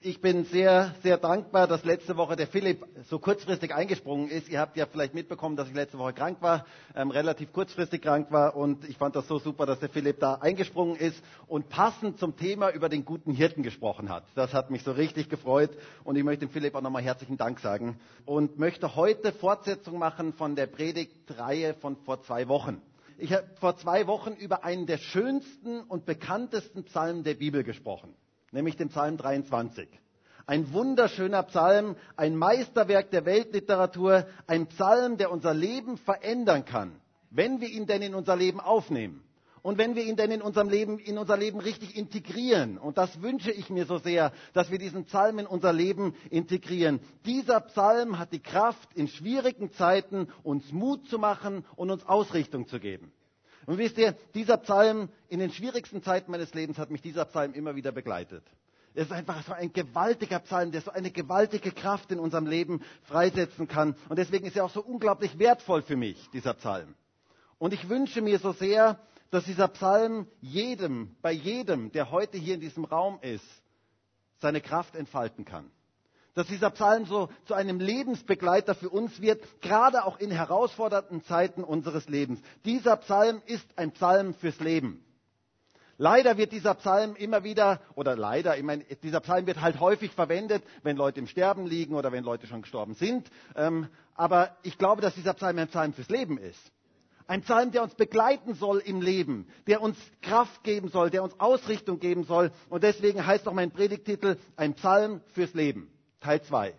Ich bin sehr, sehr dankbar, dass letzte Woche der Philipp so kurzfristig eingesprungen ist. Ihr habt ja vielleicht mitbekommen, dass ich letzte Woche krank war, ähm, relativ kurzfristig krank war. Und ich fand das so super, dass der Philipp da eingesprungen ist und passend zum Thema über den guten Hirten gesprochen hat. Das hat mich so richtig gefreut. Und ich möchte dem Philipp auch nochmal herzlichen Dank sagen. Und möchte heute Fortsetzung machen von der Predigtreihe von vor zwei Wochen. Ich habe vor zwei Wochen über einen der schönsten und bekanntesten Psalmen der Bibel gesprochen nämlich den Psalm 23. Ein wunderschöner Psalm, ein Meisterwerk der Weltliteratur, ein Psalm, der unser Leben verändern kann, wenn wir ihn denn in unser Leben aufnehmen. Und wenn wir ihn denn in unserem Leben, in unser Leben richtig integrieren, und das wünsche ich mir so sehr, dass wir diesen Psalm in unser Leben integrieren. Dieser Psalm hat die Kraft, in schwierigen Zeiten uns Mut zu machen und uns Ausrichtung zu geben. Und wisst ihr, dieser Psalm, in den schwierigsten Zeiten meines Lebens hat mich dieser Psalm immer wieder begleitet. Es ist einfach so ein gewaltiger Psalm, der so eine gewaltige Kraft in unserem Leben freisetzen kann. Und deswegen ist er auch so unglaublich wertvoll für mich, dieser Psalm. Und ich wünsche mir so sehr, dass dieser Psalm jedem, bei jedem, der heute hier in diesem Raum ist, seine Kraft entfalten kann dass dieser Psalm so zu einem Lebensbegleiter für uns wird, gerade auch in herausfordernden Zeiten unseres Lebens. Dieser Psalm ist ein Psalm fürs Leben. Leider wird dieser Psalm immer wieder, oder leider, ich meine, dieser Psalm wird halt häufig verwendet, wenn Leute im Sterben liegen oder wenn Leute schon gestorben sind. Ähm, aber ich glaube, dass dieser Psalm ein Psalm fürs Leben ist. Ein Psalm, der uns begleiten soll im Leben, der uns Kraft geben soll, der uns Ausrichtung geben soll. Und deswegen heißt auch mein Predigtitel ein Psalm fürs Leben. Teil 2.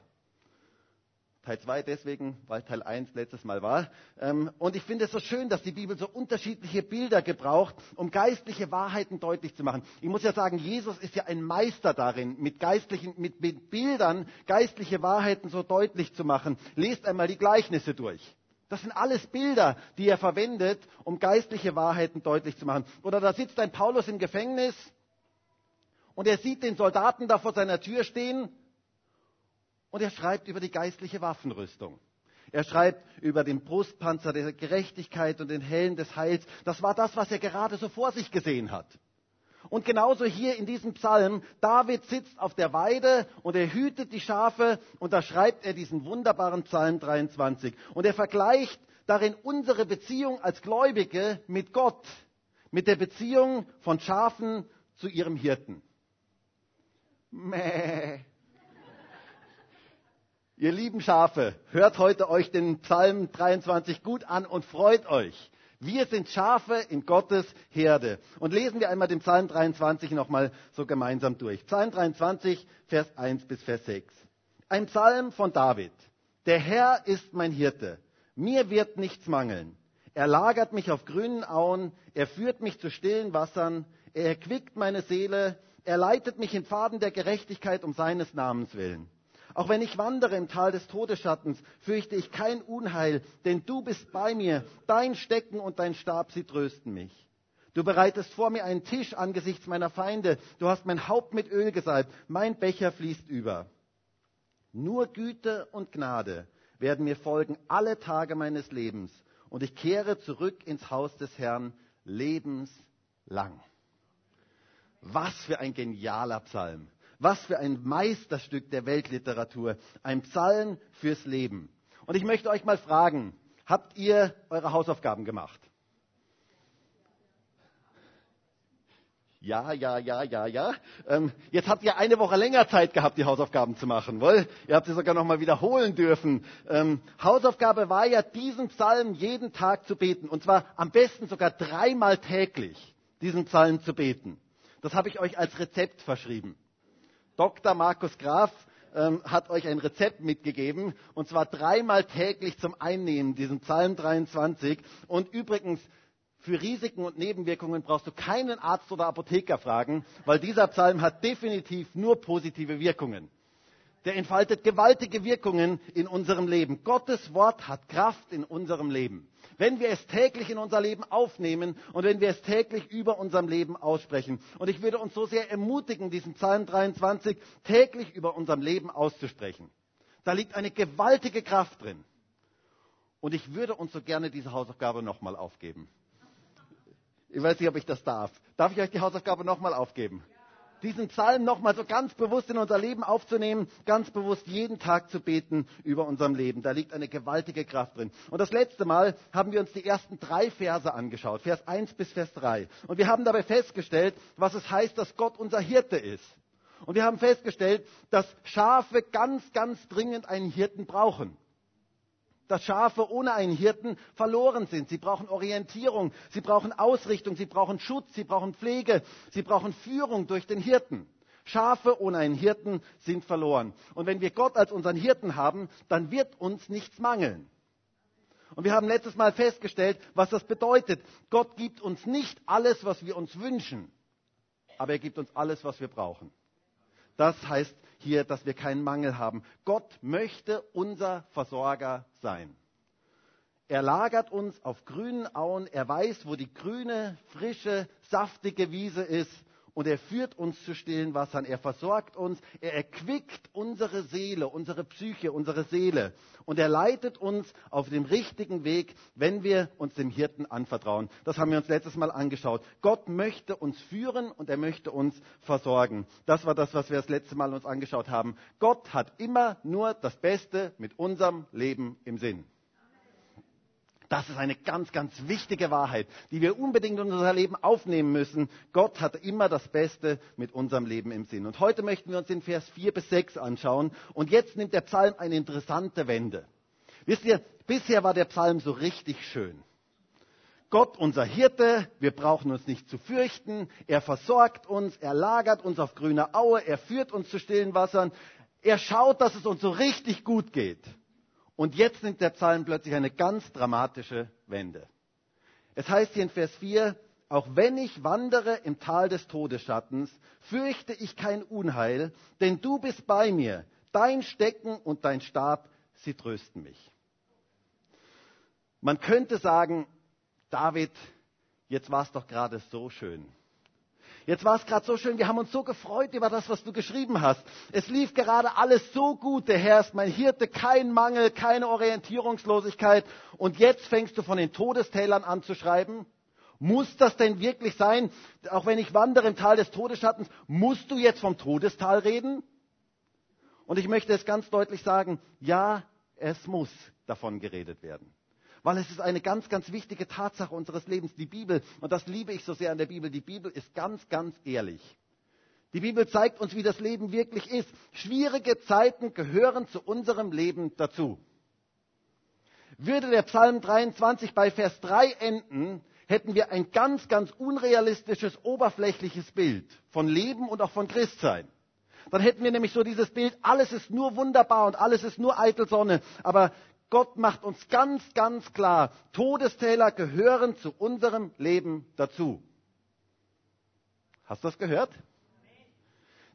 Teil 2 deswegen, weil Teil 1 letztes Mal war. Ähm, und ich finde es so schön, dass die Bibel so unterschiedliche Bilder gebraucht, um geistliche Wahrheiten deutlich zu machen. Ich muss ja sagen, Jesus ist ja ein Meister darin, mit geistlichen, mit, mit Bildern geistliche Wahrheiten so deutlich zu machen. Lest einmal die Gleichnisse durch. Das sind alles Bilder, die er verwendet, um geistliche Wahrheiten deutlich zu machen. Oder da sitzt ein Paulus im Gefängnis und er sieht den Soldaten da vor seiner Tür stehen und er schreibt über die geistliche Waffenrüstung. Er schreibt über den Brustpanzer der Gerechtigkeit und den Helm des Heils. Das war das, was er gerade so vor sich gesehen hat. Und genauso hier in diesem Psalm, David sitzt auf der Weide und er hütet die Schafe und da schreibt er diesen wunderbaren Psalm 23. Und er vergleicht darin unsere Beziehung als Gläubige mit Gott, mit der Beziehung von Schafen zu ihrem Hirten. Mäh. Ihr lieben Schafe, hört heute euch den Psalm 23 gut an und freut euch. Wir sind Schafe in Gottes Herde. Und lesen wir einmal den Psalm 23 nochmal so gemeinsam durch. Psalm 23, Vers 1 bis Vers 6. Ein Psalm von David. Der Herr ist mein Hirte. Mir wird nichts mangeln. Er lagert mich auf grünen Auen. Er führt mich zu stillen Wassern. Er erquickt meine Seele. Er leitet mich in Pfaden der Gerechtigkeit um seines Namens willen. Auch wenn ich wandere im Tal des Todesschattens, fürchte ich kein Unheil, denn du bist bei mir. Dein Stecken und dein Stab, sie trösten mich. Du bereitest vor mir einen Tisch angesichts meiner Feinde. Du hast mein Haupt mit Öl gesalbt. Mein Becher fließt über. Nur Güte und Gnade werden mir folgen alle Tage meines Lebens. Und ich kehre zurück ins Haus des Herrn lebenslang. Was für ein genialer Psalm. Was für ein Meisterstück der Weltliteratur. Ein Psalm fürs Leben. Und ich möchte euch mal fragen, habt ihr eure Hausaufgaben gemacht? Ja, ja, ja, ja, ja. Ähm, jetzt habt ihr eine Woche länger Zeit gehabt, die Hausaufgaben zu machen, wohl? Ihr habt sie sogar noch mal wiederholen dürfen. Ähm, Hausaufgabe war ja, diesen Psalm jeden Tag zu beten. Und zwar am besten sogar dreimal täglich, diesen Psalm zu beten. Das habe ich euch als Rezept verschrieben. Dr. Markus Graf ähm, hat euch ein Rezept mitgegeben, und zwar dreimal täglich zum Einnehmen, diesen Psalm 23. Und übrigens, für Risiken und Nebenwirkungen brauchst du keinen Arzt oder Apotheker fragen, weil dieser Psalm hat definitiv nur positive Wirkungen. Der entfaltet gewaltige Wirkungen in unserem Leben. Gottes Wort hat Kraft in unserem Leben wenn wir es täglich in unser Leben aufnehmen und wenn wir es täglich über unserem Leben aussprechen. Und ich würde uns so sehr ermutigen, diesen Psalm 23 täglich über unserem Leben auszusprechen. Da liegt eine gewaltige Kraft drin. Und ich würde uns so gerne diese Hausaufgabe nochmal aufgeben. Ich weiß nicht, ob ich das darf. Darf ich euch die Hausaufgabe nochmal aufgeben? Diesen Psalm nochmal so ganz bewusst in unser Leben aufzunehmen, ganz bewusst jeden Tag zu beten über unserem Leben. Da liegt eine gewaltige Kraft drin. Und das letzte Mal haben wir uns die ersten drei Verse angeschaut, Vers 1 bis Vers 3. Und wir haben dabei festgestellt, was es heißt, dass Gott unser Hirte ist. Und wir haben festgestellt, dass Schafe ganz, ganz dringend einen Hirten brauchen dass Schafe ohne einen Hirten verloren sind. Sie brauchen Orientierung, sie brauchen Ausrichtung, sie brauchen Schutz, sie brauchen Pflege, sie brauchen Führung durch den Hirten. Schafe ohne einen Hirten sind verloren. Und wenn wir Gott als unseren Hirten haben, dann wird uns nichts mangeln. Und wir haben letztes Mal festgestellt, was das bedeutet. Gott gibt uns nicht alles, was wir uns wünschen, aber er gibt uns alles, was wir brauchen. Das heißt hier, dass wir keinen Mangel haben. Gott möchte unser Versorger sein. Er lagert uns auf grünen Auen. Er weiß, wo die grüne, frische, saftige Wiese ist und er führt uns zu stillen Wassern. Er versorgt uns, er erquickt unsere Seele, unsere Psyche, unsere Seele und er leitet uns auf dem richtigen Weg, wenn wir uns dem Hirten anvertrauen. Das haben wir uns letztes Mal angeschaut. Gott möchte uns führen und er möchte uns versorgen. Das war das, was wir das letzte Mal uns angeschaut haben. Gott hat immer nur das Beste mit unserem Leben im Sinn. Das ist eine ganz, ganz wichtige Wahrheit, die wir unbedingt in unser Leben aufnehmen müssen. Gott hat immer das Beste mit unserem Leben im Sinn. Und heute möchten wir uns den Vers 4 bis 6 anschauen. Und jetzt nimmt der Psalm eine interessante Wende. Wisst ihr, bisher war der Psalm so richtig schön. Gott, unser Hirte, wir brauchen uns nicht zu fürchten. Er versorgt uns, er lagert uns auf grüner Aue, er führt uns zu stillen Wassern. Er schaut, dass es uns so richtig gut geht. Und jetzt nimmt der Psalm plötzlich eine ganz dramatische Wende. Es heißt hier in Vers 4, auch wenn ich wandere im Tal des Todesschattens, fürchte ich kein Unheil, denn du bist bei mir. Dein Stecken und dein Stab, sie trösten mich. Man könnte sagen, David, jetzt war es doch gerade so schön. Jetzt war es gerade so schön, wir haben uns so gefreut über das, was du geschrieben hast. Es lief gerade alles so gut, der Herr ist mein Hirte, kein Mangel, keine Orientierungslosigkeit. Und jetzt fängst du von den Todestälern an zu schreiben? Muss das denn wirklich sein? Auch wenn ich wandere im Tal des Todesschattens, musst du jetzt vom Todestal reden? Und ich möchte es ganz deutlich sagen, ja, es muss davon geredet werden weil es ist eine ganz, ganz wichtige Tatsache unseres Lebens. Die Bibel, und das liebe ich so sehr an der Bibel, die Bibel ist ganz, ganz ehrlich. Die Bibel zeigt uns, wie das Leben wirklich ist. Schwierige Zeiten gehören zu unserem Leben dazu. Würde der Psalm 23 bei Vers 3 enden, hätten wir ein ganz, ganz unrealistisches, oberflächliches Bild von Leben und auch von Christsein. Dann hätten wir nämlich so dieses Bild, alles ist nur wunderbar und alles ist nur eitel Sonne. Aber Gott macht uns ganz, ganz klar, Todestäler gehören zu unserem Leben dazu. Hast du das gehört?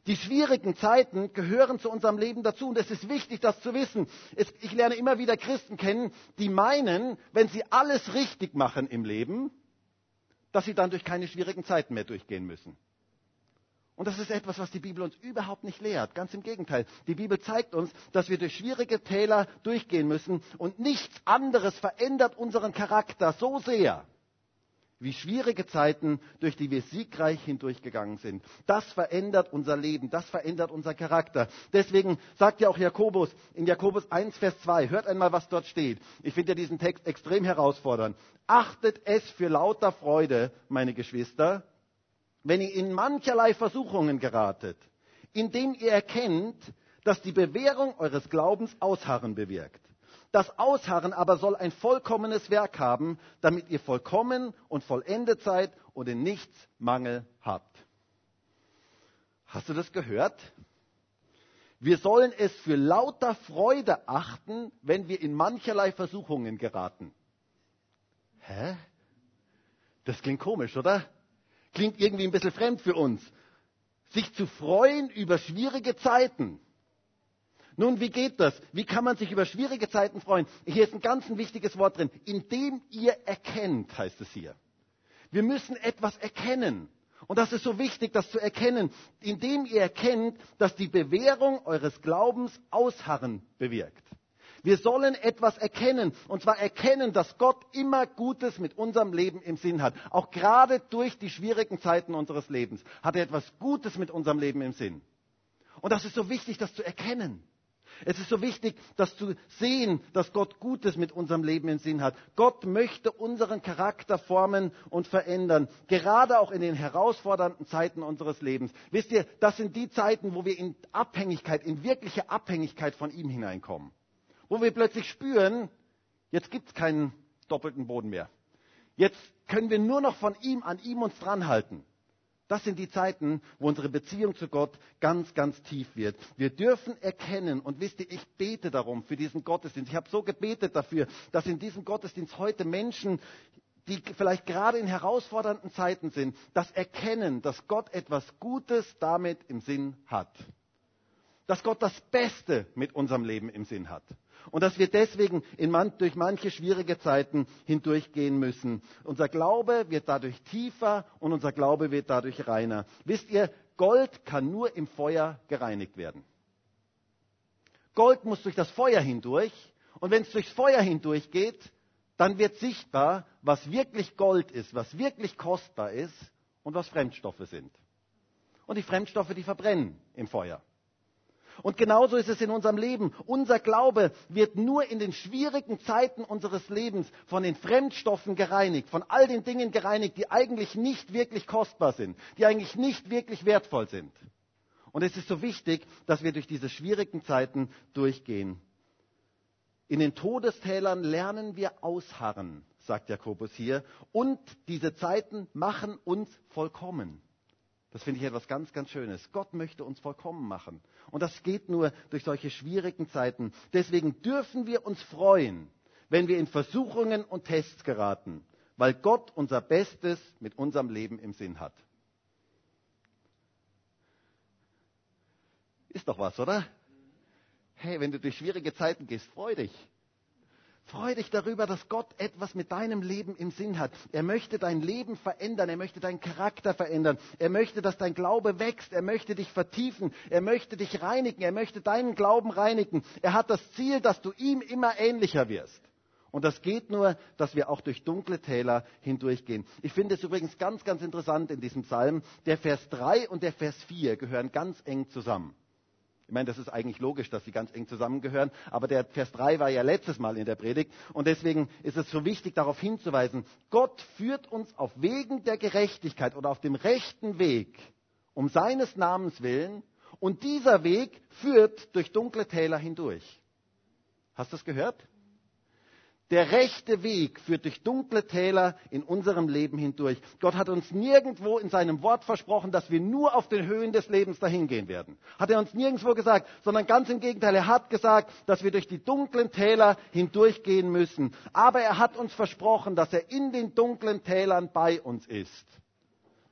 Die schwierigen Zeiten gehören zu unserem Leben dazu und es ist wichtig, das zu wissen. Es, ich lerne immer wieder Christen kennen, die meinen, wenn sie alles richtig machen im Leben, dass sie dann durch keine schwierigen Zeiten mehr durchgehen müssen. Und das ist etwas, was die Bibel uns überhaupt nicht lehrt. Ganz im Gegenteil. Die Bibel zeigt uns, dass wir durch schwierige Täler durchgehen müssen und nichts anderes verändert unseren Charakter so sehr, wie schwierige Zeiten, durch die wir siegreich hindurchgegangen sind. Das verändert unser Leben, das verändert unser Charakter. Deswegen sagt ja auch Jakobus in Jakobus 1, Vers 2, hört einmal, was dort steht. Ich finde ja diesen Text extrem herausfordernd. Achtet es für lauter Freude, meine Geschwister, wenn ihr in mancherlei Versuchungen geratet, indem ihr erkennt, dass die Bewährung eures Glaubens Ausharren bewirkt. Das Ausharren aber soll ein vollkommenes Werk haben, damit ihr vollkommen und vollendet seid und in nichts Mangel habt. Hast du das gehört? Wir sollen es für lauter Freude achten, wenn wir in mancherlei Versuchungen geraten. Hä? Das klingt komisch, oder? Klingt irgendwie ein bisschen fremd für uns. Sich zu freuen über schwierige Zeiten. Nun, wie geht das? Wie kann man sich über schwierige Zeiten freuen? Hier ist ein ganz ein wichtiges Wort drin. Indem ihr erkennt, heißt es hier. Wir müssen etwas erkennen. Und das ist so wichtig, das zu erkennen. Indem ihr erkennt, dass die Bewährung eures Glaubens Ausharren bewirkt. Wir sollen etwas erkennen. Und zwar erkennen, dass Gott immer Gutes mit unserem Leben im Sinn hat. Auch gerade durch die schwierigen Zeiten unseres Lebens hat er etwas Gutes mit unserem Leben im Sinn. Und das ist so wichtig, das zu erkennen. Es ist so wichtig, das zu sehen, dass Gott Gutes mit unserem Leben im Sinn hat. Gott möchte unseren Charakter formen und verändern, gerade auch in den herausfordernden Zeiten unseres Lebens. Wisst ihr, das sind die Zeiten, wo wir in Abhängigkeit, in wirkliche Abhängigkeit von ihm hineinkommen. Wo wir plötzlich spüren, jetzt gibt es keinen doppelten Boden mehr. Jetzt können wir nur noch von ihm, an ihm uns dranhalten. Das sind die Zeiten, wo unsere Beziehung zu Gott ganz, ganz tief wird. Wir dürfen erkennen, und wisst ihr, ich bete darum für diesen Gottesdienst. Ich habe so gebetet dafür, dass in diesem Gottesdienst heute Menschen, die vielleicht gerade in herausfordernden Zeiten sind, das erkennen, dass Gott etwas Gutes damit im Sinn hat. Dass Gott das Beste mit unserem Leben im Sinn hat und dass wir deswegen man, durch manche schwierige Zeiten hindurchgehen müssen. Unser Glaube wird dadurch tiefer und unser Glaube wird dadurch reiner. Wisst ihr, Gold kann nur im Feuer gereinigt werden. Gold muss durch das Feuer hindurch und wenn es durchs Feuer hindurch geht, dann wird sichtbar, was wirklich Gold ist, was wirklich kostbar ist und was Fremdstoffe sind. Und die Fremdstoffe, die verbrennen im Feuer. Und genauso ist es in unserem Leben. Unser Glaube wird nur in den schwierigen Zeiten unseres Lebens von den Fremdstoffen gereinigt, von all den Dingen gereinigt, die eigentlich nicht wirklich kostbar sind, die eigentlich nicht wirklich wertvoll sind. Und es ist so wichtig, dass wir durch diese schwierigen Zeiten durchgehen. In den Todestälern lernen wir ausharren, sagt Jakobus hier, und diese Zeiten machen uns vollkommen. Das finde ich etwas ganz, ganz Schönes. Gott möchte uns vollkommen machen. Und das geht nur durch solche schwierigen Zeiten. Deswegen dürfen wir uns freuen, wenn wir in Versuchungen und Tests geraten, weil Gott unser Bestes mit unserem Leben im Sinn hat. Ist doch was, oder? Hey, wenn du durch schwierige Zeiten gehst, freu dich. Freu dich darüber, dass Gott etwas mit deinem Leben im Sinn hat. Er möchte dein Leben verändern. Er möchte deinen Charakter verändern. Er möchte, dass dein Glaube wächst. Er möchte dich vertiefen. Er möchte dich reinigen. Er möchte deinen Glauben reinigen. Er hat das Ziel, dass du ihm immer ähnlicher wirst. Und das geht nur, dass wir auch durch dunkle Täler hindurchgehen. Ich finde es übrigens ganz, ganz interessant in diesem Psalm. Der Vers 3 und der Vers 4 gehören ganz eng zusammen. Ich meine, das ist eigentlich logisch, dass sie ganz eng zusammengehören, aber der Vers 3 war ja letztes Mal in der Predigt und deswegen ist es so wichtig, darauf hinzuweisen, Gott führt uns auf Wegen der Gerechtigkeit oder auf dem rechten Weg um seines Namens willen und dieser Weg führt durch dunkle Täler hindurch. Hast du das gehört? Der rechte Weg führt durch dunkle Täler in unserem Leben hindurch. Gott hat uns nirgendwo in seinem Wort versprochen, dass wir nur auf den Höhen des Lebens dahin gehen werden. Hat er uns nirgendwo gesagt, sondern ganz im Gegenteil. Er hat gesagt, dass wir durch die dunklen Täler hindurchgehen müssen. Aber er hat uns versprochen, dass er in den dunklen Tälern bei uns ist.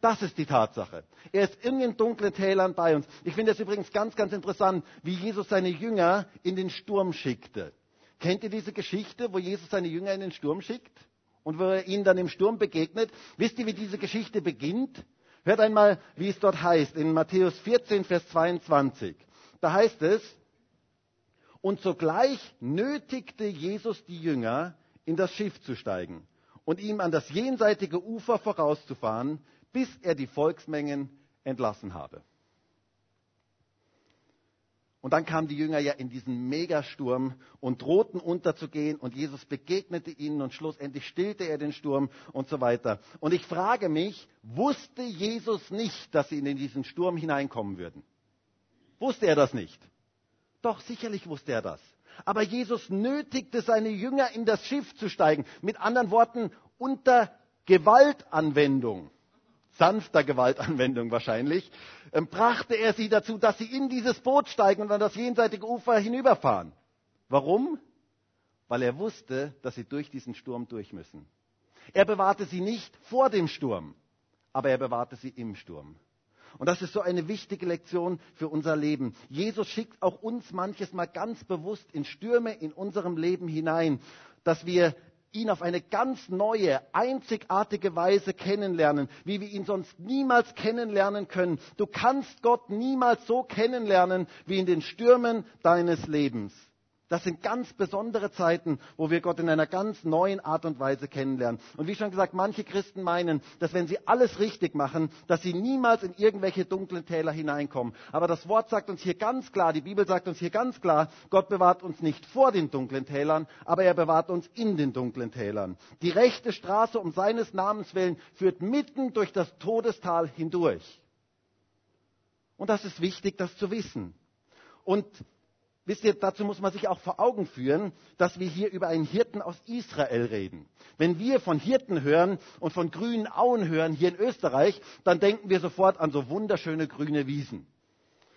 Das ist die Tatsache. Er ist in den dunklen Tälern bei uns. Ich finde es übrigens ganz, ganz interessant, wie Jesus seine Jünger in den Sturm schickte. Kennt ihr diese Geschichte, wo Jesus seine Jünger in den Sturm schickt und wo er ihnen dann im Sturm begegnet? Wisst ihr, wie diese Geschichte beginnt? Hört einmal, wie es dort heißt, in Matthäus 14, Vers 22. Da heißt es, und sogleich nötigte Jesus die Jünger, in das Schiff zu steigen und ihm an das jenseitige Ufer vorauszufahren, bis er die Volksmengen entlassen habe. Und dann kamen die Jünger ja in diesen Megasturm und drohten unterzugehen und Jesus begegnete ihnen und schlussendlich stillte er den Sturm und so weiter. Und ich frage mich, wusste Jesus nicht, dass sie in diesen Sturm hineinkommen würden? Wusste er das nicht? Doch, sicherlich wusste er das. Aber Jesus nötigte seine Jünger in das Schiff zu steigen. Mit anderen Worten, unter Gewaltanwendung sanfter Gewaltanwendung wahrscheinlich, ähm, brachte er sie dazu, dass sie in dieses Boot steigen und an das jenseitige Ufer hinüberfahren. Warum? Weil er wusste, dass sie durch diesen Sturm durch müssen. Er bewahrte sie nicht vor dem Sturm, aber er bewahrte sie im Sturm. Und das ist so eine wichtige Lektion für unser Leben. Jesus schickt auch uns manches Mal ganz bewusst in Stürme in unserem Leben hinein, dass wir ihn auf eine ganz neue, einzigartige Weise kennenlernen, wie wir ihn sonst niemals kennenlernen können. Du kannst Gott niemals so kennenlernen wie in den Stürmen deines Lebens. Das sind ganz besondere Zeiten, wo wir Gott in einer ganz neuen Art und Weise kennenlernen. Und wie schon gesagt, manche Christen meinen, dass wenn sie alles richtig machen, dass sie niemals in irgendwelche dunklen Täler hineinkommen. Aber das Wort sagt uns hier ganz klar, die Bibel sagt uns hier ganz klar, Gott bewahrt uns nicht vor den dunklen Tälern, aber er bewahrt uns in den dunklen Tälern. Die rechte Straße um seines Namens willen führt mitten durch das Todestal hindurch. Und das ist wichtig, das zu wissen. Und wisst ihr, dazu muss man sich auch vor Augen führen, dass wir hier über einen Hirten aus Israel reden. Wenn wir von Hirten hören und von grünen Auen hören hier in Österreich, dann denken wir sofort an so wunderschöne grüne Wiesen.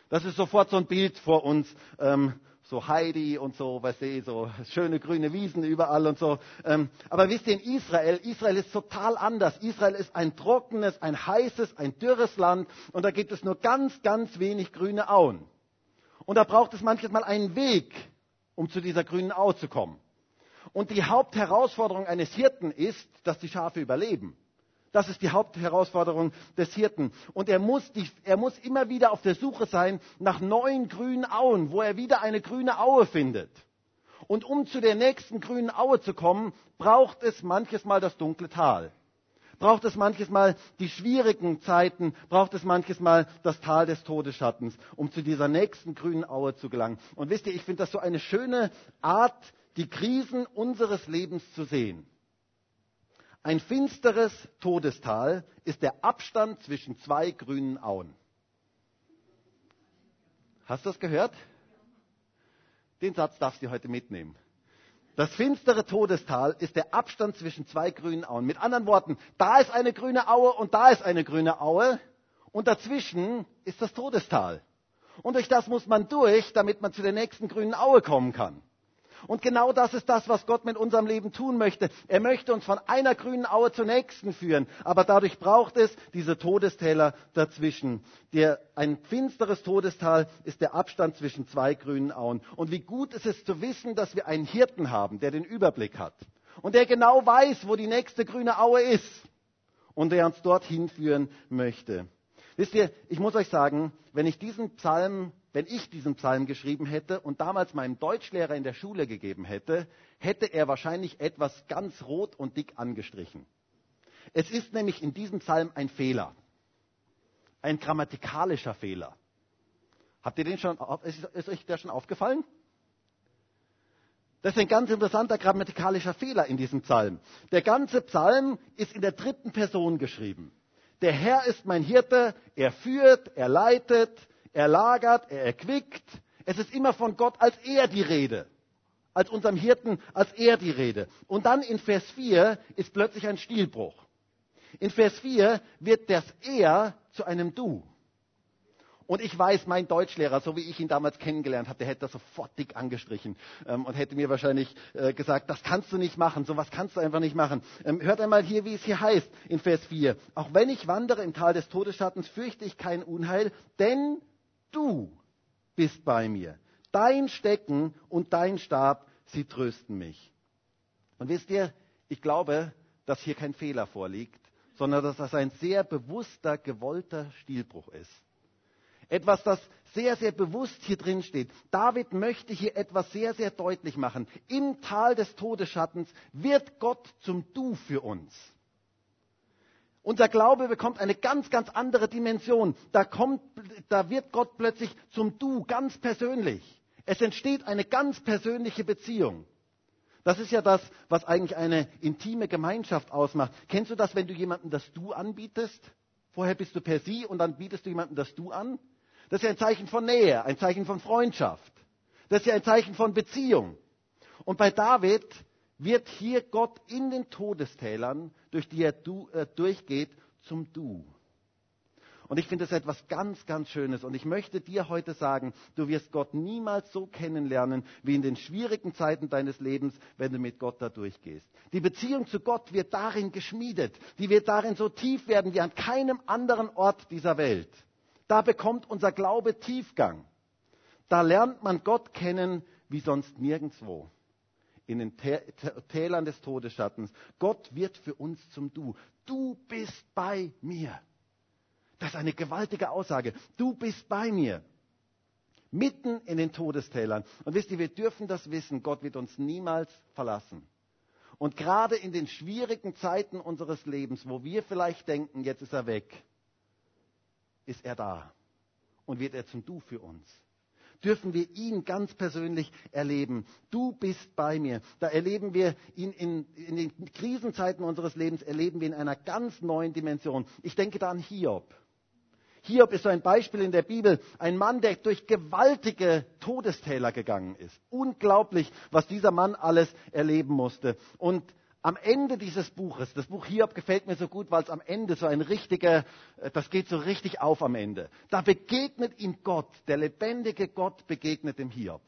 Das ist sofort so ein Bild vor uns, ähm, so Heidi und so, weißt du, so schöne grüne Wiesen überall und so. Ähm, aber wisst ihr, in Israel, Israel ist total anders. Israel ist ein trockenes, ein heißes, ein dürres Land und da gibt es nur ganz, ganz wenig grüne Auen. Und da braucht es manchmal einen Weg, um zu dieser grünen Aue zu kommen. Und die Hauptherausforderung eines Hirten ist, dass die Schafe überleben. Das ist die Hauptherausforderung des Hirten. Und er muss, die, er muss immer wieder auf der Suche sein nach neuen grünen Auen, wo er wieder eine grüne Aue findet. Und um zu der nächsten grünen Aue zu kommen, braucht es manches Mal das dunkle Tal. Braucht es manches Mal die schwierigen Zeiten, braucht es manches Mal das Tal des Todesschattens, um zu dieser nächsten grünen Aue zu gelangen. Und wisst ihr, ich finde das so eine schöne Art, die Krisen unseres Lebens zu sehen. Ein finsteres Todestal ist der Abstand zwischen zwei grünen Auen. Hast du das gehört? Den Satz darfst du heute mitnehmen. Das finstere Todestal ist der Abstand zwischen zwei grünen Auen. Mit anderen Worten, da ist eine grüne Aue und da ist eine grüne Aue und dazwischen ist das Todestal. Und durch das muss man durch, damit man zu der nächsten grünen Aue kommen kann. Und genau das ist das, was Gott mit unserem Leben tun möchte. Er möchte uns von einer grünen Aue zur nächsten führen. Aber dadurch braucht es diese Todestäler dazwischen. Der, ein finsteres Todestal ist der Abstand zwischen zwei grünen Auen. Und wie gut ist es zu wissen, dass wir einen Hirten haben, der den Überblick hat. Und der genau weiß, wo die nächste grüne Aue ist. Und der uns dorthin führen möchte. Wisst ihr, ich muss euch sagen, wenn ich diesen Psalm wenn ich diesen Psalm geschrieben hätte und damals meinem Deutschlehrer in der Schule gegeben hätte, hätte er wahrscheinlich etwas ganz rot und dick angestrichen. Es ist nämlich in diesem Psalm ein Fehler. Ein grammatikalischer Fehler. Habt ihr den schon, ist, ist euch der schon aufgefallen? Das ist ein ganz interessanter grammatikalischer Fehler in diesem Psalm. Der ganze Psalm ist in der dritten Person geschrieben. Der Herr ist mein Hirte, er führt, er leitet, er lagert, er erquickt. Es ist immer von Gott als er die Rede. Als unserem Hirten als er die Rede. Und dann in Vers 4 ist plötzlich ein Stilbruch. In Vers 4 wird das er zu einem du. Und ich weiß, mein Deutschlehrer, so wie ich ihn damals kennengelernt habe, der hätte das sofort dick angestrichen ähm, und hätte mir wahrscheinlich äh, gesagt, das kannst du nicht machen, sowas kannst du einfach nicht machen. Ähm, hört einmal hier, wie es hier heißt in Vers 4. Auch wenn ich wandere im Tal des Todesschattens, fürchte ich kein Unheil, denn du bist bei mir. Dein Stecken und dein Stab, sie trösten mich. Und wisst ihr, ich glaube, dass hier kein Fehler vorliegt, sondern dass das ein sehr bewusster, gewollter Stilbruch ist. Etwas, das sehr, sehr bewusst hier drin steht. David möchte hier etwas sehr, sehr deutlich machen. Im Tal des Todesschattens wird Gott zum Du für uns. Unser Glaube bekommt eine ganz, ganz andere Dimension. Da, kommt, da wird Gott plötzlich zum Du, ganz persönlich. Es entsteht eine ganz persönliche Beziehung. Das ist ja das, was eigentlich eine intime Gemeinschaft ausmacht. Kennst du das, wenn du jemandem das Du anbietest? Vorher bist du per Sie und dann bietest du jemandem das Du an? Das ist ja ein Zeichen von Nähe, ein Zeichen von Freundschaft. Das ist ja ein Zeichen von Beziehung. Und bei David wird hier Gott in den Todestälern, durch die er du, äh, durchgeht, zum Du. Und ich finde das etwas ganz, ganz Schönes. Und ich möchte dir heute sagen, du wirst Gott niemals so kennenlernen wie in den schwierigen Zeiten deines Lebens, wenn du mit Gott da durchgehst. Die Beziehung zu Gott wird darin geschmiedet. Die wird darin so tief werden wie an keinem anderen Ort dieser Welt. Da bekommt unser Glaube Tiefgang. Da lernt man Gott kennen wie sonst nirgendwo in den Tälern des Todesschattens. Gott wird für uns zum Du. Du bist bei mir. Das ist eine gewaltige Aussage. Du bist bei mir. Mitten in den Todestälern. Und wisst ihr, wir dürfen das wissen, Gott wird uns niemals verlassen. Und gerade in den schwierigen Zeiten unseres Lebens, wo wir vielleicht denken, jetzt ist er weg, ist er da und wird er zum Du für uns. Dürfen wir ihn ganz persönlich erleben. Du bist bei mir. Da erleben wir ihn in, in den Krisenzeiten unseres Lebens, erleben wir in einer ganz neuen Dimension. Ich denke da an Hiob. Hiob ist so ein Beispiel in der Bibel. Ein Mann, der durch gewaltige Todestäler gegangen ist. Unglaublich, was dieser Mann alles erleben musste. Und am Ende dieses Buches, das Buch Hiob gefällt mir so gut, weil es am Ende so ein richtiger, äh, das geht so richtig auf am Ende. Da begegnet ihm Gott, der lebendige Gott begegnet dem Hiob.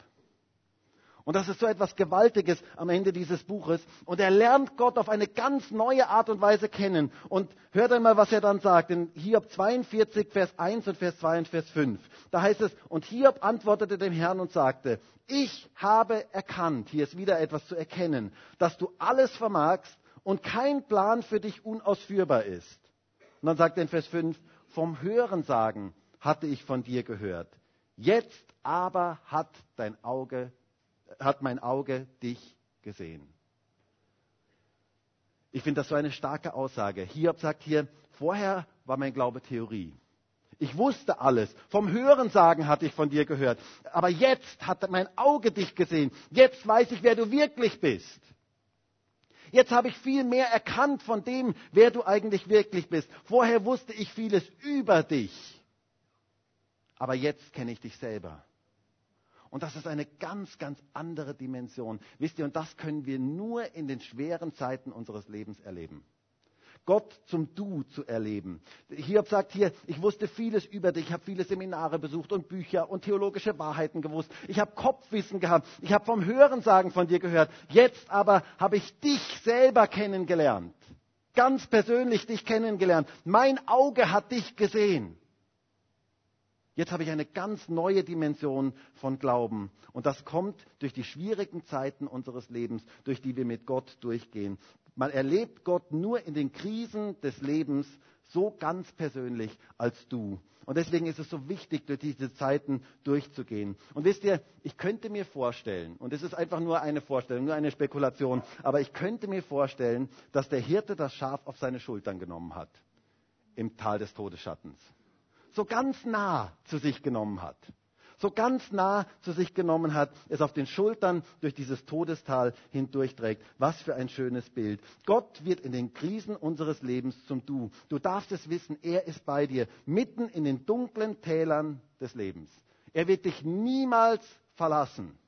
Und das ist so etwas Gewaltiges am Ende dieses Buches. Und er lernt Gott auf eine ganz neue Art und Weise kennen. Und hört einmal, was er dann sagt. In Hiob 42, Vers 1 und Vers 2 und Vers 5. Da heißt es, und Hiob antwortete dem Herrn und sagte, ich habe erkannt, hier ist wieder etwas zu erkennen, dass du alles vermagst und kein Plan für dich unausführbar ist. Und dann sagt er in Vers 5, vom Hörensagen hatte ich von dir gehört. Jetzt aber hat dein Auge hat mein Auge dich gesehen. Ich finde das so eine starke Aussage. Hiob sagt hier, vorher war mein Glaube Theorie. Ich wusste alles. Vom Hörensagen hatte ich von dir gehört. Aber jetzt hat mein Auge dich gesehen. Jetzt weiß ich, wer du wirklich bist. Jetzt habe ich viel mehr erkannt von dem, wer du eigentlich wirklich bist. Vorher wusste ich vieles über dich. Aber jetzt kenne ich dich selber. Und das ist eine ganz, ganz andere Dimension. Wisst ihr, und das können wir nur in den schweren Zeiten unseres Lebens erleben. Gott zum Du zu erleben. Hiob sagt hier, ich wusste vieles über dich, ich habe viele Seminare besucht und Bücher und theologische Wahrheiten gewusst. Ich habe Kopfwissen gehabt, ich habe vom Hörensagen von dir gehört. Jetzt aber habe ich dich selber kennengelernt. Ganz persönlich dich kennengelernt. Mein Auge hat dich gesehen. Jetzt habe ich eine ganz neue Dimension von Glauben. Und das kommt durch die schwierigen Zeiten unseres Lebens, durch die wir mit Gott durchgehen. Man erlebt Gott nur in den Krisen des Lebens so ganz persönlich als du. Und deswegen ist es so wichtig, durch diese Zeiten durchzugehen. Und wisst ihr, ich könnte mir vorstellen, und es ist einfach nur eine Vorstellung, nur eine Spekulation, aber ich könnte mir vorstellen, dass der Hirte das Schaf auf seine Schultern genommen hat im Tal des Todesschattens so ganz nah zu sich genommen hat. So ganz nah zu sich genommen hat, es auf den Schultern durch dieses Todestal hindurchträgt. Was für ein schönes Bild. Gott wird in den Krisen unseres Lebens zum Du. Du darfst es wissen, er ist bei dir, mitten in den dunklen Tälern des Lebens. Er wird dich niemals verlassen.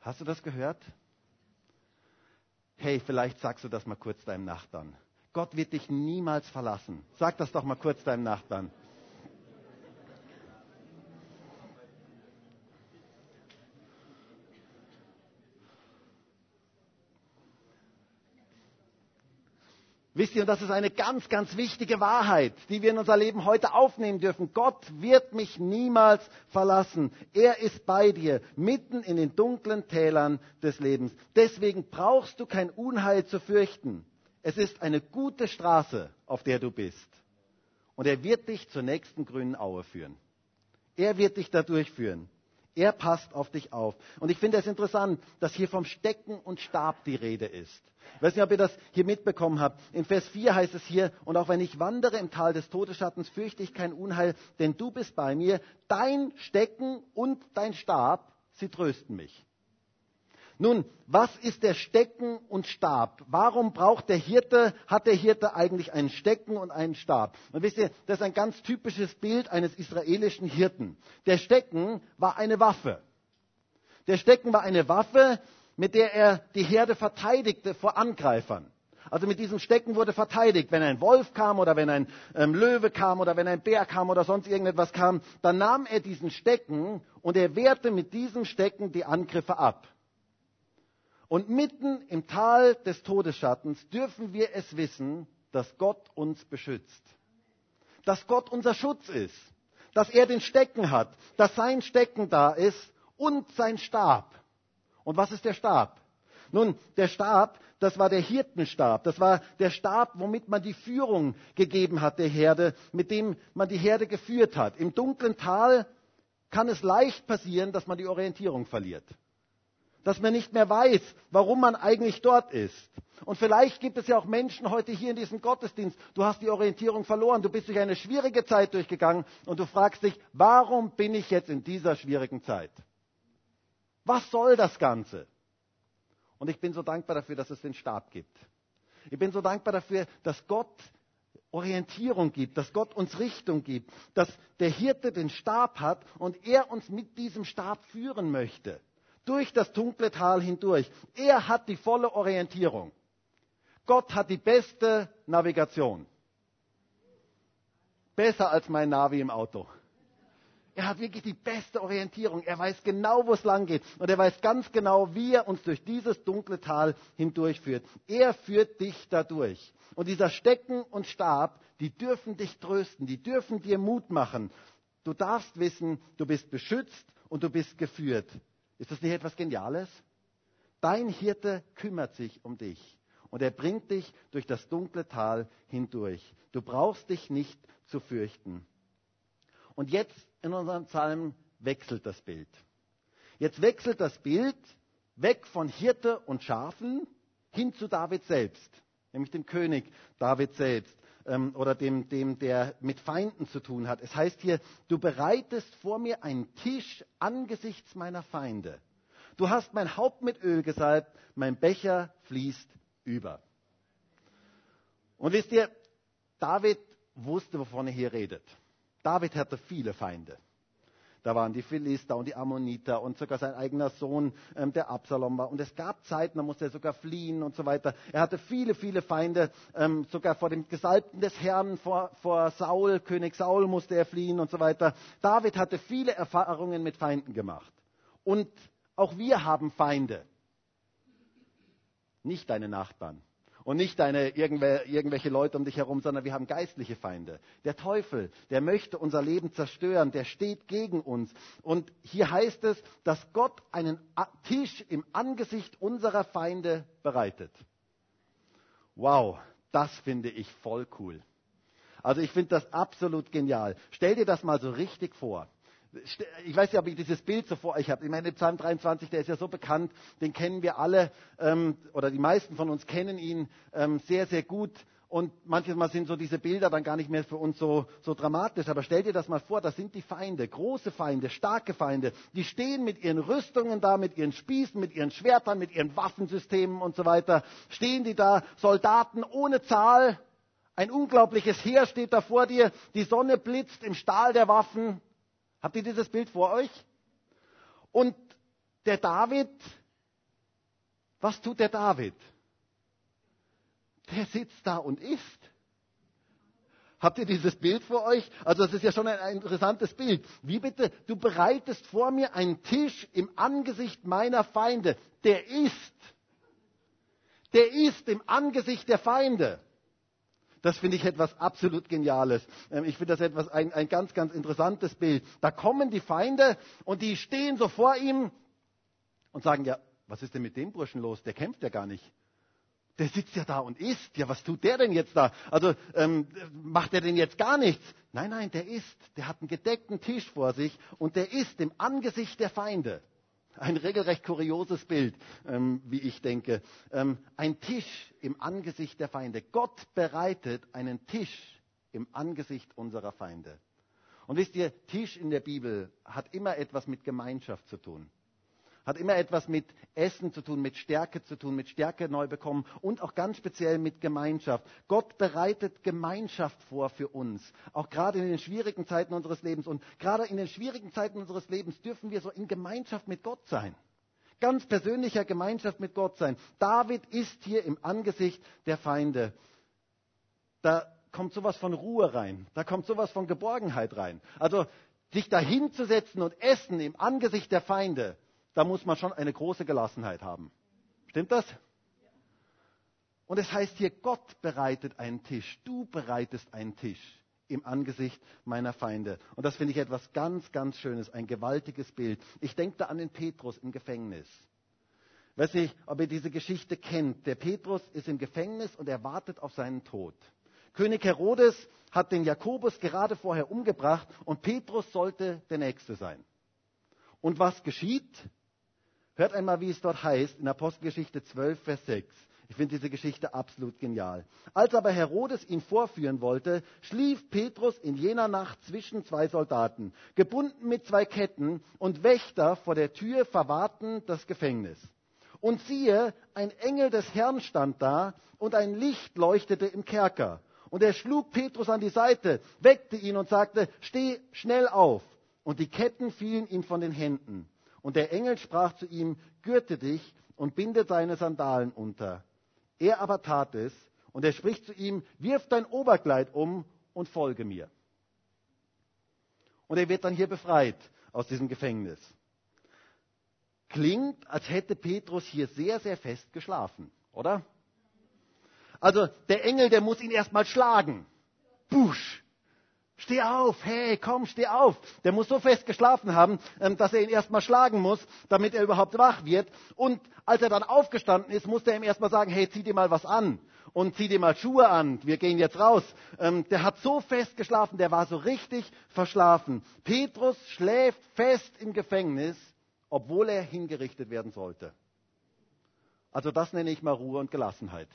Hast du das gehört? Hey, vielleicht sagst du das mal kurz deinem Nachbarn. Gott wird dich niemals verlassen. Sag das doch mal kurz deinem Nachbarn. Wisst ihr, und das ist eine ganz, ganz wichtige Wahrheit, die wir in unser Leben heute aufnehmen dürfen. Gott wird mich niemals verlassen. Er ist bei dir, mitten in den dunklen Tälern des Lebens. Deswegen brauchst du kein Unheil zu fürchten. Es ist eine gute Straße, auf der du bist. Und er wird dich zur nächsten grünen Aue führen. Er wird dich da durchführen. Er passt auf dich auf. Und ich finde es interessant, dass hier vom Stecken und Stab die Rede ist. Ich weiß nicht, ob ihr das hier mitbekommen habt. In Vers 4 heißt es hier, und auch wenn ich wandere im Tal des Todesschattens, fürchte ich kein Unheil, denn du bist bei mir. Dein Stecken und dein Stab, sie trösten mich. Nun, was ist der Stecken und Stab? Warum braucht der Hirte, hat der Hirte eigentlich einen Stecken und einen Stab? Und wisst ihr, das ist ein ganz typisches Bild eines israelischen Hirten. Der Stecken war eine Waffe. Der Stecken war eine Waffe, mit der er die Herde verteidigte vor Angreifern. Also mit diesem Stecken wurde verteidigt. Wenn ein Wolf kam oder wenn ein ähm, Löwe kam oder wenn ein Bär kam oder sonst irgendetwas kam, dann nahm er diesen Stecken und er wehrte mit diesem Stecken die Angriffe ab. Und mitten im Tal des Todesschattens dürfen wir es wissen, dass Gott uns beschützt. Dass Gott unser Schutz ist. Dass er den Stecken hat. Dass sein Stecken da ist und sein Stab. Und was ist der Stab? Nun, der Stab, das war der Hirtenstab. Das war der Stab, womit man die Führung gegeben hat der Herde, mit dem man die Herde geführt hat. Im dunklen Tal kann es leicht passieren, dass man die Orientierung verliert. Dass man nicht mehr weiß, warum man eigentlich dort ist. Und vielleicht gibt es ja auch Menschen heute hier in diesem Gottesdienst, du hast die Orientierung verloren, du bist durch eine schwierige Zeit durchgegangen und du fragst dich, warum bin ich jetzt in dieser schwierigen Zeit? Was soll das Ganze? Und ich bin so dankbar dafür, dass es den Stab gibt. Ich bin so dankbar dafür, dass Gott Orientierung gibt, dass Gott uns Richtung gibt, dass der Hirte den Stab hat und er uns mit diesem Stab führen möchte. Durch das dunkle Tal hindurch. Er hat die volle Orientierung. Gott hat die beste Navigation. Besser als mein Navi im Auto. Er hat wirklich die beste Orientierung. Er weiß genau, wo es lang geht. Und er weiß ganz genau, wie er uns durch dieses dunkle Tal hindurchführt. Er führt dich dadurch. Und dieser Stecken und Stab, die dürfen dich trösten, die dürfen dir Mut machen. Du darfst wissen, du bist beschützt und du bist geführt. Ist das nicht etwas Geniales? Dein Hirte kümmert sich um dich und er bringt dich durch das dunkle Tal hindurch. Du brauchst dich nicht zu fürchten. Und jetzt in unserem Psalm wechselt das Bild. Jetzt wechselt das Bild weg von Hirte und Schafen hin zu David selbst nämlich dem König David selbst ähm, oder dem, dem, der mit Feinden zu tun hat. Es heißt hier, du bereitest vor mir einen Tisch angesichts meiner Feinde. Du hast mein Haupt mit Öl gesalbt, mein Becher fließt über. Und wisst ihr, David wusste, wovon er hier redet. David hatte viele Feinde. Da waren die Philister und die Ammoniter und sogar sein eigener Sohn, ähm, der Absalom war. Und es gab Zeiten, da musste er sogar fliehen und so weiter. Er hatte viele, viele Feinde, ähm, sogar vor dem Gesalbten des Herrn, vor, vor Saul, König Saul musste er fliehen und so weiter. David hatte viele Erfahrungen mit Feinden gemacht. Und auch wir haben Feinde. Nicht deine Nachbarn, und nicht deine irgendwelche Leute um dich herum, sondern wir haben geistliche Feinde. Der Teufel, der möchte unser Leben zerstören, der steht gegen uns. Und hier heißt es, dass Gott einen Tisch im Angesicht unserer Feinde bereitet. Wow, das finde ich voll cool. Also ich finde das absolut genial. Stell dir das mal so richtig vor ich weiß nicht, ob ich dieses Bild so vor euch habe. Ich meine, Psalm 23, der ist ja so bekannt, den kennen wir alle, ähm, oder die meisten von uns kennen ihn ähm, sehr, sehr gut. Und manchmal sind so diese Bilder dann gar nicht mehr für uns so, so dramatisch. Aber stell dir das mal vor, das sind die Feinde, große Feinde, starke Feinde. Die stehen mit ihren Rüstungen da, mit ihren Spießen, mit ihren Schwertern, mit ihren Waffensystemen und so weiter. Stehen die da, Soldaten ohne Zahl. Ein unglaubliches Heer steht da vor dir. Die Sonne blitzt im Stahl der Waffen. Habt ihr dieses Bild vor euch? Und der David, was tut der David? Der sitzt da und isst. Habt ihr dieses Bild vor euch? Also das ist ja schon ein, interessantes Bild. Wie bitte, du bereitest vor mir einen Tisch im Angesicht meiner Feinde. Der isst. Der isst im Angesicht der Feinde. Das finde ich etwas absolut Geniales. Ähm, ich finde das etwas ein, ein ganz, ganz interessantes Bild. Da kommen die Feinde und die stehen so vor ihm und sagen, ja, was ist denn mit dem Burschen los? Der kämpft ja gar nicht. Der sitzt ja da und isst. Ja, was tut der denn jetzt da? Also ähm, macht er denn jetzt gar nichts? Nein, nein, der isst. Der hat einen gedeckten Tisch vor sich und der isst im Angesicht der Feinde. Ein regelrecht kurioses Bild, ähm, wie ich denke. Ähm, ein Tisch im Angesicht der Feinde. Gott bereitet einen Tisch im Angesicht unserer Feinde. Und wisst ihr, Tisch in der Bibel hat immer etwas mit Gemeinschaft zu tun hat immer etwas mit Essen zu tun, mit Stärke zu tun, mit Stärke neu bekommen und auch ganz speziell mit Gemeinschaft. Gott bereitet Gemeinschaft vor für uns, auch gerade in den schwierigen Zeiten unseres Lebens. Und gerade in den schwierigen Zeiten unseres Lebens dürfen wir so in Gemeinschaft mit Gott sein. Ganz persönlicher Gemeinschaft mit Gott sein. David ist hier im Angesicht der Feinde. Da kommt sowas von Ruhe rein. Da kommt sowas von Geborgenheit rein. Also sich dahinzusetzen und essen im Angesicht der Feinde, da muss man schon eine große Gelassenheit haben. Stimmt das? Und es heißt hier, Gott bereitet einen Tisch, du bereitest einen Tisch im Angesicht meiner Feinde. Und das finde ich etwas ganz, ganz Schönes, ein gewaltiges Bild. Ich denke da an den Petrus im Gefängnis. Weiß nicht, ob ihr diese Geschichte kennt. Der Petrus ist im Gefängnis und er wartet auf seinen Tod. König Herodes hat den Jakobus gerade vorher umgebracht und Petrus sollte der Nächste sein. Und was geschieht? Hört einmal, wie es dort heißt, in Apostelgeschichte 12, Vers 6. Ich finde diese Geschichte absolut genial. Als aber Herodes ihn vorführen wollte, schlief Petrus in jener Nacht zwischen zwei Soldaten, gebunden mit zwei Ketten, und Wächter vor der Tür verwahrten das Gefängnis. Und siehe, ein Engel des Herrn stand da, und ein Licht leuchtete im Kerker. Und er schlug Petrus an die Seite, weckte ihn und sagte, steh schnell auf. Und die Ketten fielen ihm von den Händen. Und der Engel sprach zu ihm, gürte dich und binde deine Sandalen unter. Er aber tat es, und er spricht zu ihm, wirf dein Oberkleid um und folge mir. Und er wird dann hier befreit aus diesem Gefängnis. Klingt, als hätte Petrus hier sehr, sehr fest geschlafen, oder? Also der Engel, der muss ihn erstmal schlagen. Busch. Steh auf, hey, komm, steh auf. Der muss so fest geschlafen haben, ähm, dass er ihn erstmal schlagen muss, damit er überhaupt wach wird. Und als er dann aufgestanden ist, musste er ihm erstmal sagen, hey, zieh dir mal was an und zieh dir mal Schuhe an, wir gehen jetzt raus. Ähm, der hat so fest geschlafen, der war so richtig verschlafen. Petrus schläft fest im Gefängnis, obwohl er hingerichtet werden sollte. Also das nenne ich mal Ruhe und Gelassenheit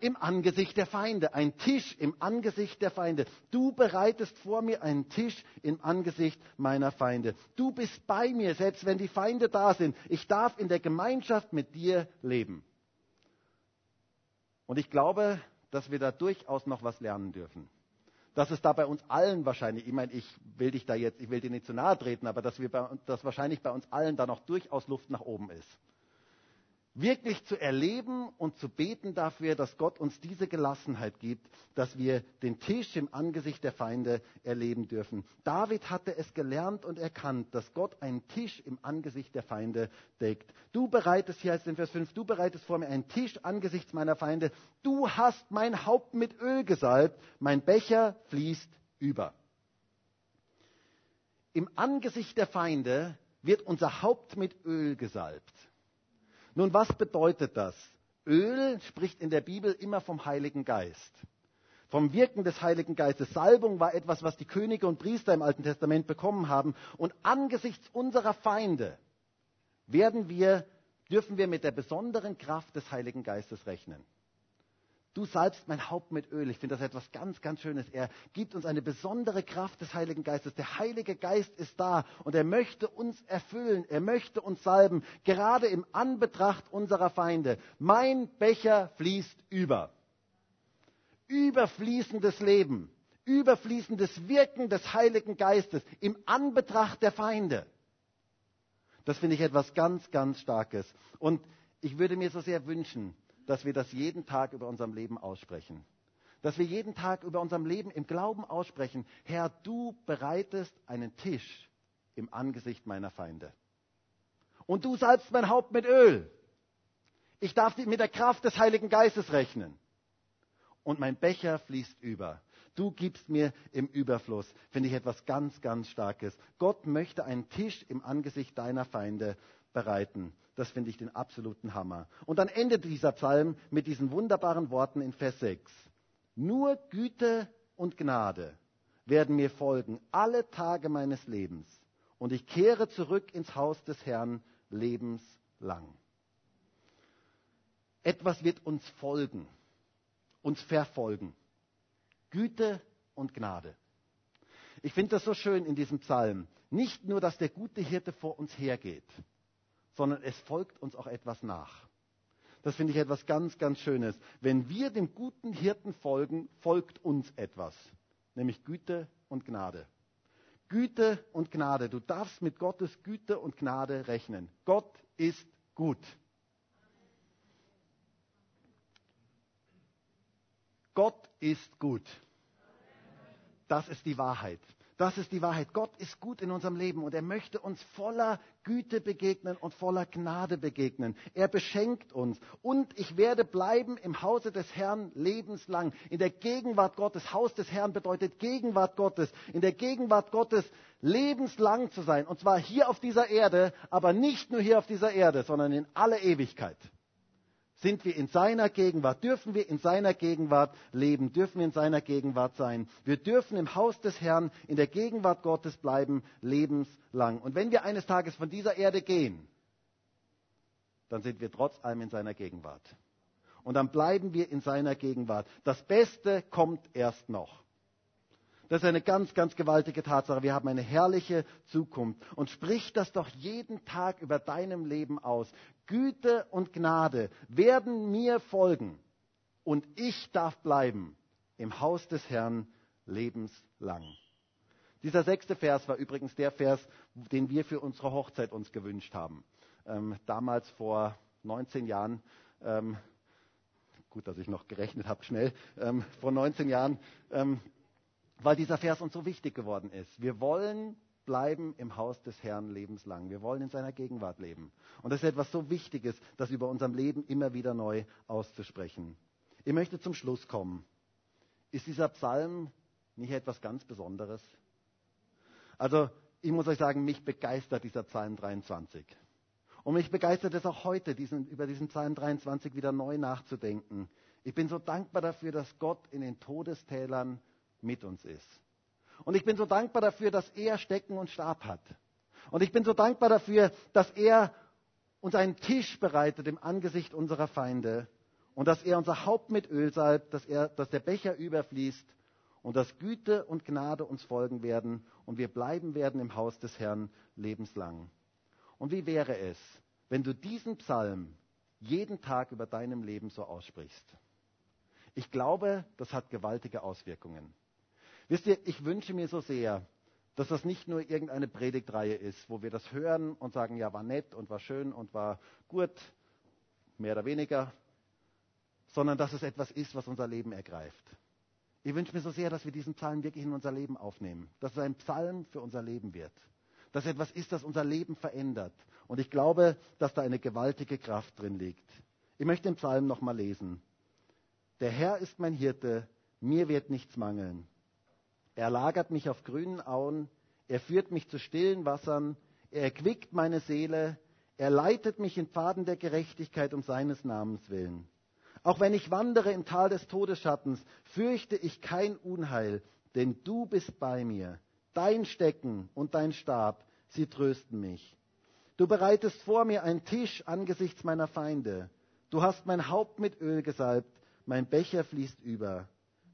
im Angesicht der Feinde, ein Tisch im Angesicht der Feinde. Du bereitest vor mir einen Tisch im Angesicht meiner Feinde. Du bist bei mir, selbst wenn die Feinde da sind. Ich darf in der Gemeinschaft mit dir leben. Und ich glaube, dass wir da durchaus noch was lernen dürfen. Dass es da bei uns allen wahrscheinlich, ich meine, ich will dich da jetzt, ich will dir nicht zu nahe treten, aber dass, wir bei, dass wahrscheinlich bei uns allen da noch durchaus Luft nach oben ist wirklich zu erleben und zu beten dafür, dass Gott uns diese Gelassenheit gibt, dass wir den Tisch im Angesicht der Feinde erleben dürfen. David hatte es gelernt und erkannt, dass Gott einen Tisch im Angesicht der Feinde deckt. Du bereitest, hier heißt es in Vers 5, du bereitest vor mir einen Tisch angesichts meiner Feinde. Du hast mein Haupt mit Öl gesalbt, mein Becher fließt über. Im Angesicht der Feinde wird unser Haupt mit Öl gesalbt. Nun, was bedeutet das? Öl spricht in der Bibel immer vom Heiligen Geist. Vom Wirken des Heiligen Geistes. Salbung war etwas, was die Könige und Priester im Alten Testament bekommen haben. Und angesichts unserer Feinde werden wir, dürfen wir mit der besonderen Kraft des Heiligen Geistes rechnen. Du salbst mein Haupt mit Öl. Ich finde das etwas ganz, ganz Schönes. Er gibt uns eine besondere Kraft des Heiligen Geistes. Der Heilige Geist ist da und er möchte uns erfüllen. Er möchte uns salben, gerade im Anbetracht unserer Feinde. Mein Becher fließt über. Überfließendes Leben, überfließendes Wirken des Heiligen Geistes im Anbetracht der Feinde. Das finde ich etwas ganz, ganz Starkes. Und ich würde mir so sehr wünschen, dass wir das jeden Tag über unserem Leben aussprechen. Dass wir jeden Tag über unserem Leben im Glauben aussprechen, Herr, du bereitest einen Tisch im Angesicht meiner Feinde. Und du salbst mein Haupt mit Öl. Ich darf mit der Kraft des Heiligen Geistes rechnen. Und mein Becher fließt über. Du gibst mir im Überfluss. Finde ich etwas ganz, ganz Starkes. Gott möchte einen Tisch im Angesicht deiner Feinde bereiten. Das finde ich den absoluten Hammer. Und dann endet dieser Psalm mit diesen wunderbaren Worten in Vers 6. Nur Güte und Gnade werden mir folgen alle Tage meines Lebens. Und ich kehre zurück ins Haus des Herrn lebenslang. Etwas wird uns folgen, uns verfolgen. Güte und Gnade. Ich finde das so schön in diesem Psalm. Nicht nur, dass der gute Hirte vor uns hergeht, sondern es folgt uns auch etwas nach. Das finde ich etwas ganz, ganz Schönes. Wenn wir dem guten Hirten folgen, folgt uns etwas, nämlich Güte und Gnade. Güte und Gnade. Du darfst mit Gottes Güte und Gnade rechnen. Gott ist gut. Gott ist gut. Das ist die Wahrheit. Das ist die Wahrheit. Gott ist gut in unserem Leben und er möchte uns voller Güte begegnen und voller Gnade begegnen. Er beschenkt uns. Und ich werde bleiben im Hause des Herrn lebenslang. In der Gegenwart Gottes. Haus des Herrn bedeutet Gegenwart Gottes. In der Gegenwart Gottes lebenslang zu sein. Und zwar hier auf dieser Erde, aber nicht nur hier auf dieser Erde, sondern in aller Ewigkeit. Sind wir in seiner Gegenwart, dürfen wir in seiner Gegenwart leben, dürfen wir in seiner Gegenwart sein. Wir dürfen im Haus des Herrn, in der Gegenwart Gottes bleiben, lebenslang. Und wenn wir eines Tages von dieser Erde gehen, dann sind wir trotz allem in seiner Gegenwart. Und dann bleiben wir in seiner Gegenwart. Das Beste kommt erst noch. Das ist eine ganz, ganz gewaltige Tatsache. Wir haben eine herrliche Zukunft. Und sprich das doch jeden Tag über deinem Leben aus. Güte und Gnade werden mir folgen. Und ich darf bleiben im Haus des Herrn lebenslang. Dieser sechste Vers war übrigens der Vers, den wir für unsere Hochzeit uns gewünscht haben. Ähm, damals vor 19 Jahren, ähm, gut, dass ich noch gerechnet habe schnell, ähm, vor 19 Jahren ähm, weil dieser Vers uns so wichtig geworden ist. Wir wollen bleiben im Haus des Herrn lebenslang. Wir wollen in seiner Gegenwart leben. Und das ist etwas so Wichtiges, das über unserem Leben immer wieder neu auszusprechen. Ich möchte zum Schluss kommen. Ist dieser Psalm nicht etwas ganz Besonderes? Also, ich muss euch sagen, mich begeistert dieser Psalm 23. Und mich begeistert es auch heute, diesen, über diesen Psalm 23 wieder neu nachzudenken. Ich bin so dankbar dafür, dass Gott in den Todestälern mit uns ist. Und ich bin so dankbar dafür, dass er Stecken und Stab hat. Und ich bin so dankbar dafür, dass er uns einen Tisch bereitet im Angesicht unserer Feinde und dass er unser Haupt mit Öl salbt, dass, er, dass der Becher überfließt und dass Güte und Gnade uns folgen werden und wir bleiben werden im Haus des Herrn lebenslang. Und wie wäre es, wenn du diesen Psalm jeden Tag über deinem Leben so aussprichst? Ich glaube, das hat gewaltige Auswirkungen. Wisst ihr, ich wünsche mir so sehr, dass das nicht nur irgendeine Predigtreihe ist, wo wir das hören und sagen, ja, war nett und war schön und war gut, mehr oder weniger, sondern dass es etwas ist, was unser Leben ergreift. Ich wünsche mir so sehr, dass wir diesen Psalm wirklich in unser Leben aufnehmen, dass es ein Psalm für unser Leben wird, dass es etwas ist, das unser Leben verändert. Und ich glaube, dass da eine gewaltige Kraft drin liegt. Ich möchte den Psalm nochmal lesen. Der Herr ist mein Hirte, mir wird nichts mangeln. Er lagert mich auf grünen Auen, er führt mich zu stillen Wassern, er erquickt meine Seele, er leitet mich in Pfaden der Gerechtigkeit um seines Namens willen. Auch wenn ich wandere im Tal des Todesschattens, fürchte ich kein Unheil, denn du bist bei mir. Dein Stecken und dein Stab, sie trösten mich. Du bereitest vor mir einen Tisch angesichts meiner Feinde. Du hast mein Haupt mit Öl gesalbt, mein Becher fließt über.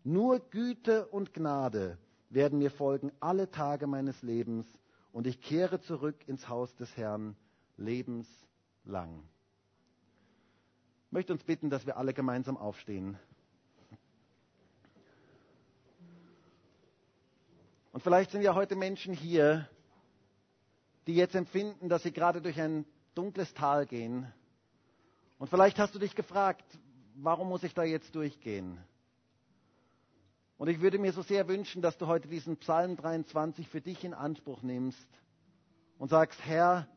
Nur Güte und Gnade werden mir folgen alle Tage meines Lebens und ich kehre zurück ins Haus des Herrn lebenslang. Ich möchte uns bitten, dass wir alle gemeinsam aufstehen. Und vielleicht sind ja heute Menschen hier, die jetzt empfinden, dass sie gerade durch ein dunkles Tal gehen. Und vielleicht hast du dich gefragt, warum muss ich da jetzt durchgehen? Und ich würde mir so sehr wünschen, dass du heute diesen Psalm 23 für dich in Anspruch nimmst und sagst, Herr,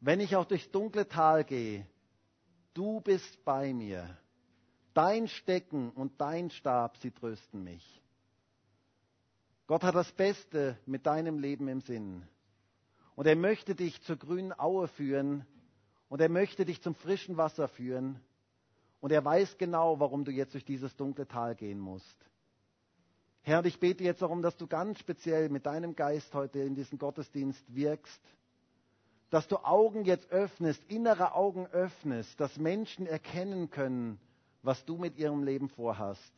wenn ich auch durchs dunkle Tal gehe, du bist bei mir. Dein Stecken und dein Stab, sie trösten mich. Gott hat das Beste mit deinem Leben im Sinn. Und er möchte dich zur grünen Aue führen und er möchte dich zum frischen Wasser führen. Und er weiß genau, warum du jetzt durch dieses dunkle Tal gehen musst. Herr, ich bete jetzt darum, dass du ganz speziell mit deinem Geist heute in diesen Gottesdienst wirkst, dass du Augen jetzt öffnest, innere Augen öffnest, dass Menschen erkennen können, was du mit ihrem Leben vorhast.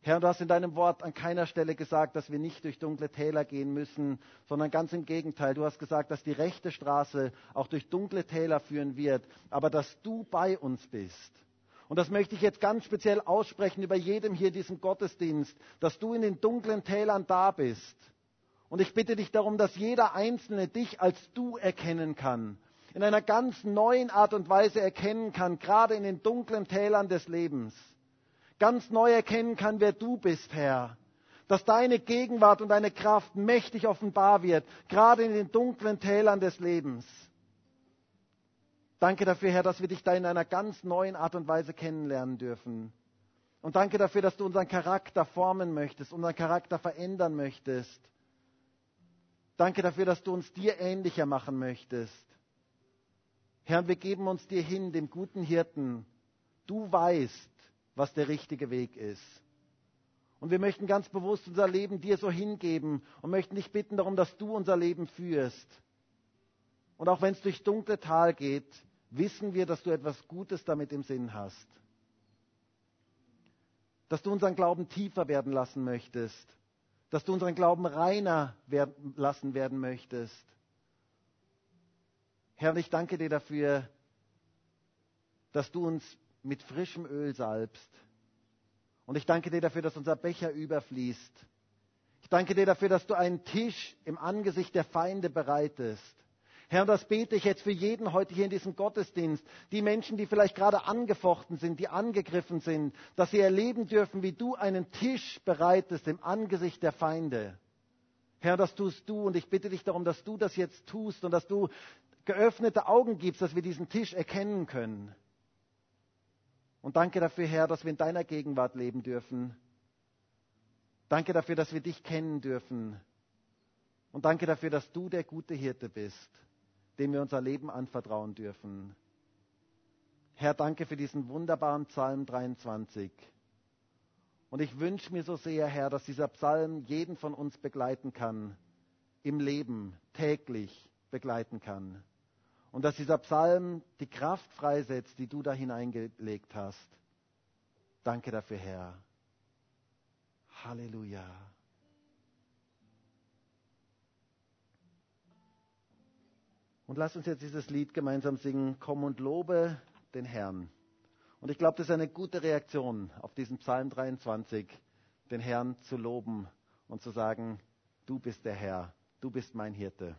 Herr, du hast in deinem Wort an keiner Stelle gesagt, dass wir nicht durch dunkle Täler gehen müssen, sondern ganz im Gegenteil. Du hast gesagt, dass die rechte Straße auch durch dunkle Täler führen wird, aber dass du bei uns bist. Und das möchte ich jetzt ganz speziell aussprechen über jedem hier in diesem Gottesdienst, dass du in den dunklen Tälern da bist. Und ich bitte dich darum, dass jeder Einzelne dich als du erkennen kann. In einer ganz neuen Art und Weise erkennen kann, gerade in den dunklen Tälern des Lebens. Ganz neu erkennen kann, wer du bist, Herr. Dass deine Gegenwart und deine Kraft mächtig offenbar wird, gerade in den dunklen Tälern des Lebens. Danke dafür, Herr, dass wir dich da in einer ganz neuen Art und Weise kennenlernen dürfen. Und danke dafür, dass du unseren Charakter formen möchtest, unseren Charakter verändern möchtest. Danke dafür, dass du uns dir ähnlicher machen möchtest. Herr, wir geben uns dir hin, dem guten Hirten. Du weißt, was der richtige Weg ist. Und wir möchten ganz bewusst unser Leben dir so hingeben und möchten dich bitten darum, dass du unser Leben führst. Und auch wenn es durch dunkle Tal geht, wissen wir, dass du etwas Gutes damit im Sinn hast. Dass du unseren Glauben tiefer werden lassen möchtest. Dass du unseren Glauben reiner werden lassen werden möchtest. Herr, ich danke dir dafür, dass du uns mit frischem Öl salbst. Und ich danke dir dafür, dass unser Becher überfließt. Ich danke dir dafür, dass du einen Tisch im Angesicht der Feinde bereitest. Herr, das bete ich jetzt für jeden heute hier in diesem Gottesdienst. Die Menschen, die vielleicht gerade angefochten sind, die angegriffen sind, dass sie erleben dürfen, wie du einen Tisch bereitest im Angesicht der Feinde. Herr, das tust du und ich bitte dich darum, dass du das jetzt tust und dass du geöffnete Augen gibst, dass wir diesen Tisch erkennen können. Und danke dafür, Herr, dass wir in deiner Gegenwart leben dürfen. Danke dafür, dass wir dich kennen dürfen. Und danke dafür, dass du der gute Hirte bist dem wir unser Leben anvertrauen dürfen. Herr, danke für diesen wunderbaren Psalm 23. Und ich wünsche mir so sehr, Herr, dass dieser Psalm jeden von uns begleiten kann, im Leben täglich begleiten kann. Und dass dieser Psalm die Kraft freisetzt, die du da hineingelegt hast. Danke dafür, Herr. Halleluja. Und lasst uns jetzt dieses Lied gemeinsam singen, Komm und lobe den Herrn. Und ich glaube, das ist eine gute Reaktion auf diesen Psalm 23, den Herrn zu loben und zu sagen, du bist der Herr, du bist mein Hirte.